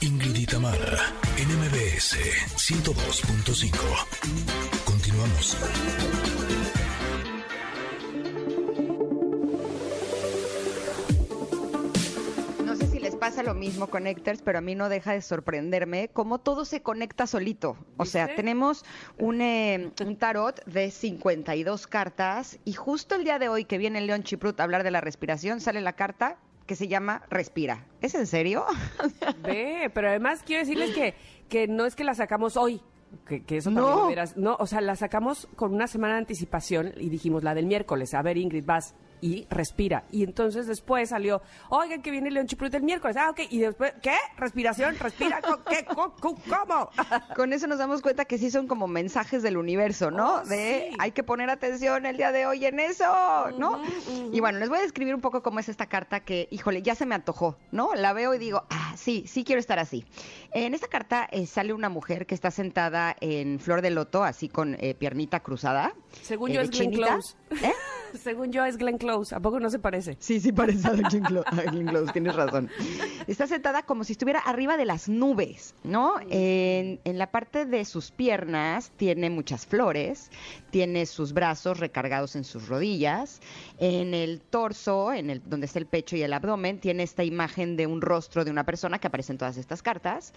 Ingrid Tamara, NMBS 102.5. Continuamos. No sé si les pasa lo mismo con Nectars, pero a mí no deja de sorprenderme cómo todo se conecta solito. O sea, ¿Viste? tenemos un, eh, un tarot de 52 cartas y justo el día de hoy que viene León Chiprut a hablar de la respiración, sale la carta que se llama Respira. ¿Es en serio? Ve, pero además quiero decirles que, que no es que la sacamos hoy. Que, que eso No. también hubieras- no, o sea, la sacamos con una semana de anticipación y dijimos la del miércoles. A ver, Ingrid, vas y respira. Y entonces después salió, oigan que viene León Chiprut el miércoles. Ah, ok. Y después, ¿qué? ¿Respiración? ¿Respira? ¿Co- ¿Qué? ¿Cómo? Con eso nos damos cuenta que sí son como mensajes del universo, ¿no? Oh, de sí. hay que poner atención el día de hoy en eso, ¿no? Y bueno, les voy a describir un poco cómo es esta carta que, híjole, ya se me antojó, ¿no? La veo y digo, ah, sí, sí quiero estar así. En esta carta eh, sale una mujer que está sentada en flor de loto, así con eh, piernita cruzada. Según eh, yo es Glenn. Close. ¿Eh? Según yo es Glenn Close. ¿A poco no se parece? Sí, sí, parece a Glenn Close, a Glenn Close, tienes razón. Está sentada como si estuviera arriba de las nubes, ¿no? En, en la parte de sus piernas tiene muchas flores, tiene sus brazos recargados en sus rodillas, en el torso, en el donde está el pecho y el abdomen, tiene esta imagen de un rostro de una persona que aparece en todas estas cartas.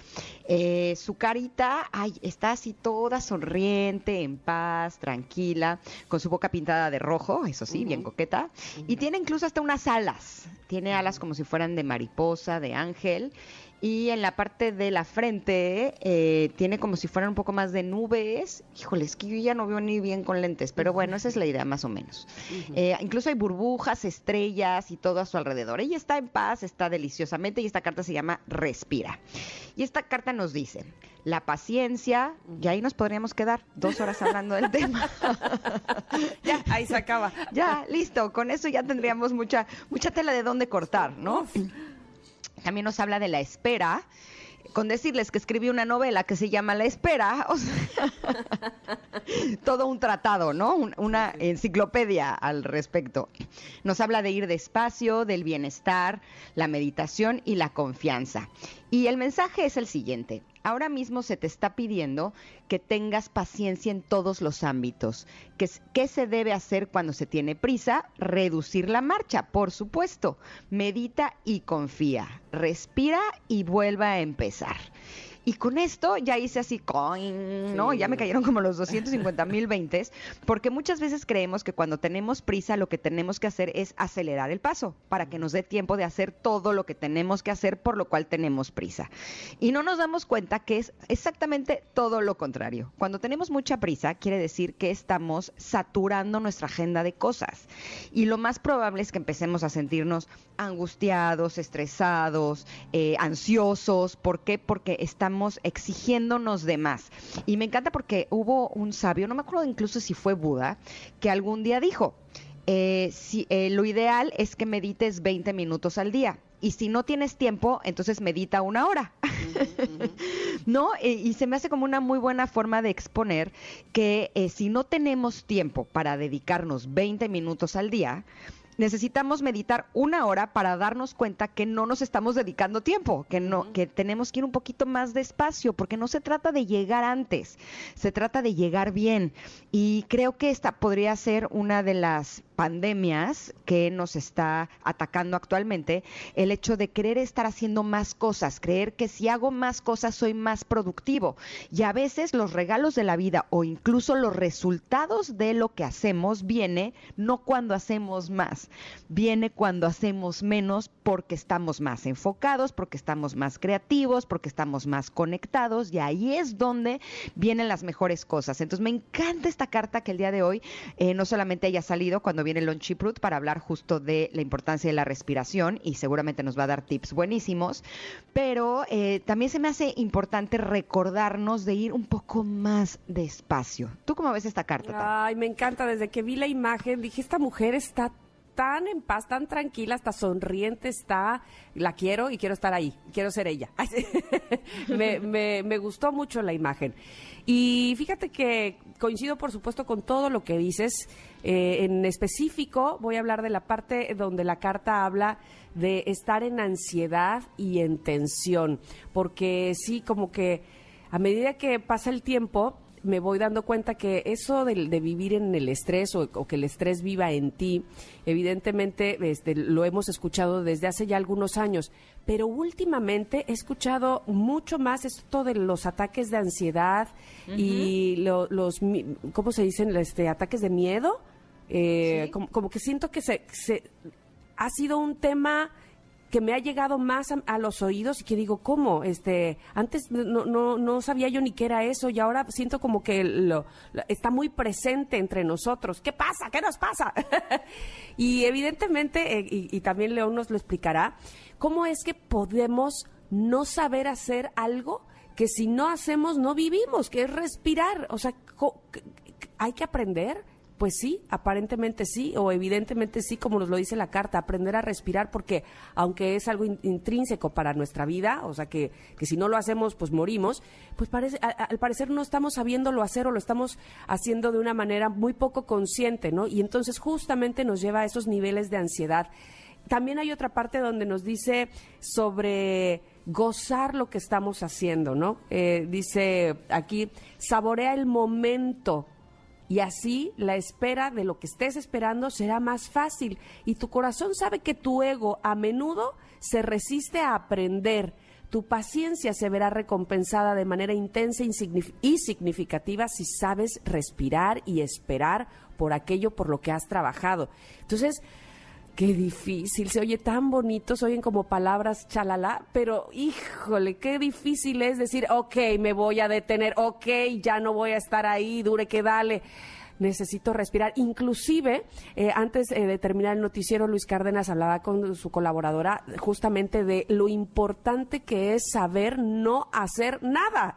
Eh, su carita, ay, está así toda sonriente, en paz, tranquila, con su boca pintada de rojo, eso sí, bien coqueta. Y tiene incluso hasta unas alas. Tiene alas como si fueran de mariposa, de ángel. Y en la parte de la frente eh, tiene como si fueran un poco más de nubes. Híjole, es que yo ya no veo ni bien con lentes, pero bueno, esa es la idea más o menos. Eh, incluso hay burbujas, estrellas y todo a su alrededor. Ella está en paz, está deliciosamente y esta carta se llama Respira. Y esta carta nos dice, la paciencia, y ahí nos podríamos quedar dos horas hablando del tema. Ya, ahí se acaba. ya, listo, con eso ya tendríamos mucha, mucha tela de dónde cortar, ¿no? También nos habla de la espera. Con decirles que escribí una novela que se llama La Espera, o sea, todo un tratado, ¿no? Un- una enciclopedia al respecto. Nos habla de ir despacio, del bienestar, la meditación y la confianza. Y el mensaje es el siguiente. Ahora mismo se te está pidiendo que tengas paciencia en todos los ámbitos. ¿Qué, s- ¿Qué se debe hacer cuando se tiene prisa? Reducir la marcha, por supuesto. Medita y confía. Respira y vuelva a empezar. Y con esto ya hice así, coin, ¿no? Sí. Ya me cayeron como los 250 mil veintes, porque muchas veces creemos que cuando tenemos prisa lo que tenemos que hacer es acelerar el paso para que nos dé tiempo de hacer todo lo que tenemos que hacer por lo cual tenemos prisa. Y no nos damos cuenta que es exactamente todo lo contrario. Cuando tenemos mucha prisa, quiere decir que estamos saturando nuestra agenda de cosas. Y lo más probable es que empecemos a sentirnos angustiados, estresados, eh, ansiosos. ¿Por qué? Porque estamos exigiéndonos de más. Y me encanta porque hubo un sabio, no me acuerdo incluso si fue Buda, que algún día dijo, eh, si, eh, lo ideal es que medites 20 minutos al día. Y si no tienes tiempo, entonces medita una hora. ¿No? Eh, y se me hace como una muy buena forma de exponer que si no tenemos tiempo para dedicarnos 20 minutos al día, necesitamos meditar una hora para darnos cuenta que no nos estamos dedicando tiempo, que no, que tenemos que ir un poquito más despacio, porque no se trata de llegar antes, se trata de llegar bien. Y creo que esta podría ser una de las pandemias que nos está atacando actualmente, el hecho de querer estar haciendo más cosas, creer que si hago más cosas soy más productivo. Y a veces los regalos de la vida o incluso los resultados de lo que hacemos viene no cuando hacemos más, viene cuando hacemos menos porque estamos más enfocados, porque estamos más creativos, porque estamos más conectados y ahí es donde vienen las mejores cosas. Entonces me encanta esta carta que el día de hoy eh, no solamente haya salido cuando viene Lon Chiprut para hablar justo de la importancia de la respiración y seguramente nos va a dar tips buenísimos, pero eh, también se me hace importante recordarnos de ir un poco más despacio. ¿Tú cómo ves esta carta? Ay, me encanta. Desde que vi la imagen, dije, esta mujer está tan en paz, tan tranquila, hasta sonriente está. La quiero y quiero estar ahí, quiero ser ella. me, me, gustó mucho la imagen. Y fíjate que coincido, por supuesto, con todo lo que dices. Eh, en específico, voy a hablar de la parte donde la carta habla de estar en ansiedad y en tensión, porque sí, como que a medida que pasa el tiempo, me voy dando cuenta que eso de, vivir en el estrés o, que el estrés viva en ti, evidentemente este, lo hemos escuchado desde hace ya algunos años, pero últimamente he escuchado mucho más esto de los ataques de ansiedad y los, ¿cómo se dicen? Este, ataques de miedo. Eh, como, que siento que se, se ha sido un tema que me ha llegado más a, los oídos y que digo, ¿cómo? Este, antes no, no, no sabía yo ni qué era eso y ahora siento como que lo, está muy presente entre nosotros. ¿Qué pasa? ¿Qué nos pasa? y evidentemente, eh, y, también León nos lo explicará, ¿cómo es que podemos no saber hacer algo que si no hacemos no vivimos, que es respirar? O sea, hay que aprender pues sí, aparentemente sí, o evidentemente sí, como nos lo dice la carta, aprender a respirar, porque aunque es algo intrínseco para nuestra vida, o sea que, que si no lo hacemos, pues morimos, pues parece, al parecer no estamos sabiéndolo hacer o lo estamos haciendo de una manera muy poco consciente, ¿no? Y entonces justamente nos lleva a esos niveles de ansiedad. También hay otra parte donde nos dice sobre gozar lo que estamos haciendo, ¿no? Eh, dice aquí, saborea el momento y así la espera de lo que estés esperando será más fácil y tu corazón sabe que tu ego a menudo se resiste a aprender. Tu paciencia se verá recompensada de manera intensa y significativa si sabes respirar y esperar por aquello por lo que has trabajado. Entonces, Qué difícil, se oye tan bonito, se oyen como palabras chalala, pero híjole, qué difícil es decir, ok, me voy a detener, ok, ya no voy a estar ahí, dure que dale necesito respirar. Inclusive, eh, antes eh, de terminar el noticiero, Luis Cárdenas hablaba con su colaboradora justamente de lo importante que es saber no hacer nada.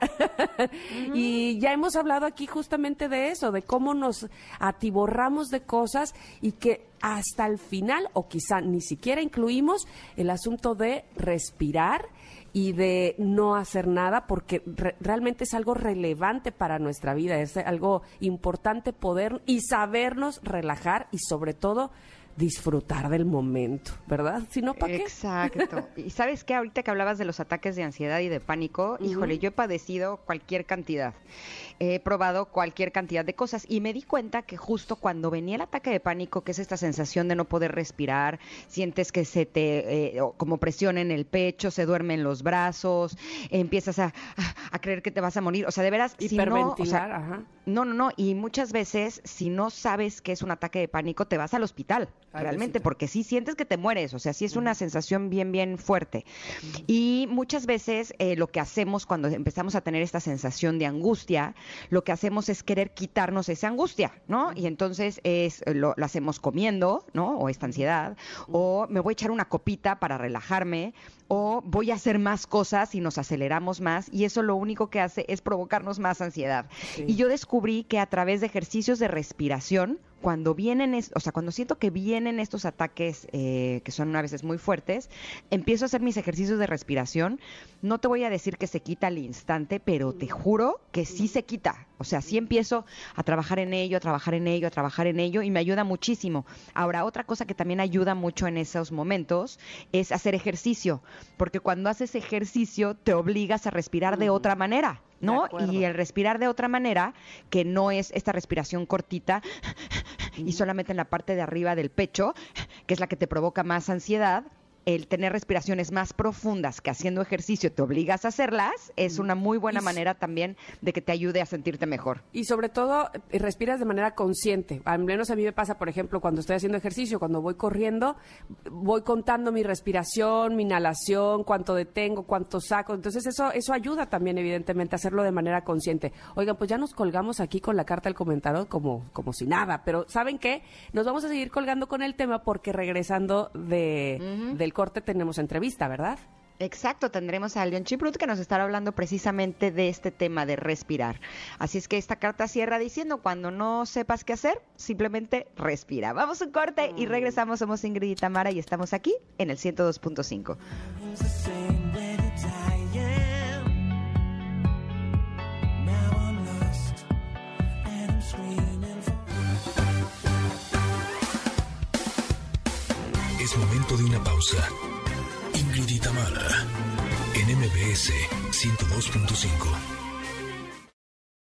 y ya hemos hablado aquí justamente de eso, de cómo nos atiborramos de cosas y que hasta el final, o quizá ni siquiera incluimos el asunto de respirar y de no hacer nada porque realmente es algo relevante para nuestra vida, es algo importante poder y sabernos relajar y sobre todo disfrutar del momento, ¿verdad? Si no, ¿para qué? Exacto. y sabes qué, ahorita que hablabas de los ataques de ansiedad y de pánico, híjole, yo he padecido cualquier cantidad he probado cualquier cantidad de cosas y me di cuenta que justo cuando venía el ataque de pánico, que es esta sensación de no poder respirar, sientes que se te, eh, como presión en el pecho, se duermen los brazos, empiezas a, a, creer que te vas a morir, o sea, de veras, si no, o sea, no, no, no, y muchas veces si no sabes que es un ataque de pánico, te vas al hospital, realmente, porque sí sientes que te mueres, o sea, sí es una sensación bien, bien fuerte. Y muchas veces eh, lo que hacemos cuando empezamos a tener esta sensación de angustia, lo que hacemos es querer quitarnos esa angustia, ¿no? Y entonces es lo, hacemos comiendo, ¿no? O esta ansiedad, o me voy a echar una copita para relajarme, o voy a hacer más cosas y nos aceleramos más y eso lo único que hace es provocarnos más ansiedad. Y yo descubrí que a través de ejercicios de respiración, cuando vienen, o sea, cuando siento que vienen estos ataques eh, que son a veces muy fuertes, empiezo a hacer mis ejercicios de respiración. No te voy a decir que se quita al instante, pero te juro que sí se quita. O sea, sí empiezo a trabajar en ello, a trabajar en ello, a trabajar en ello y me ayuda muchísimo. Ahora, otra cosa que también ayuda mucho en esos momentos es hacer ejercicio, porque cuando haces ejercicio te obligas a respirar de otra manera. ¿no? Y el respirar de otra manera, que no es esta respiración cortita y solamente en la parte de arriba del pecho, que es la que te provoca más ansiedad, el tener respiraciones más profundas que haciendo ejercicio te obligas a hacerlas, es una muy buena manera también de que te ayude a sentirte mejor. Y sobre todo, eh, respiras de manera consciente. Al menos a mí me pasa, por ejemplo, cuando estoy haciendo ejercicio, cuando voy corriendo, voy contando mi respiración, mi inhalación, cuánto detengo, cuánto saco. Entonces eso, eso ayuda también, evidentemente, a hacerlo de manera consciente. Oigan, pues ya nos colgamos aquí con la carta del comentario como, como si nada, pero ¿saben qué? Nos vamos a seguir colgando con el tema porque regresando de, del corte tenemos entrevista, ¿verdad? Exacto, tendremos a Leon Chiprut que nos estará hablando precisamente de este tema de respirar. Así es que esta carta cierra diciendo, cuando no sepas qué hacer, simplemente respira. Vamos a un corte y regresamos. Somos Ingrid y Tamara y estamos aquí en el 102.5. pausa. Ingrid y Tamara, en MBS 102.5.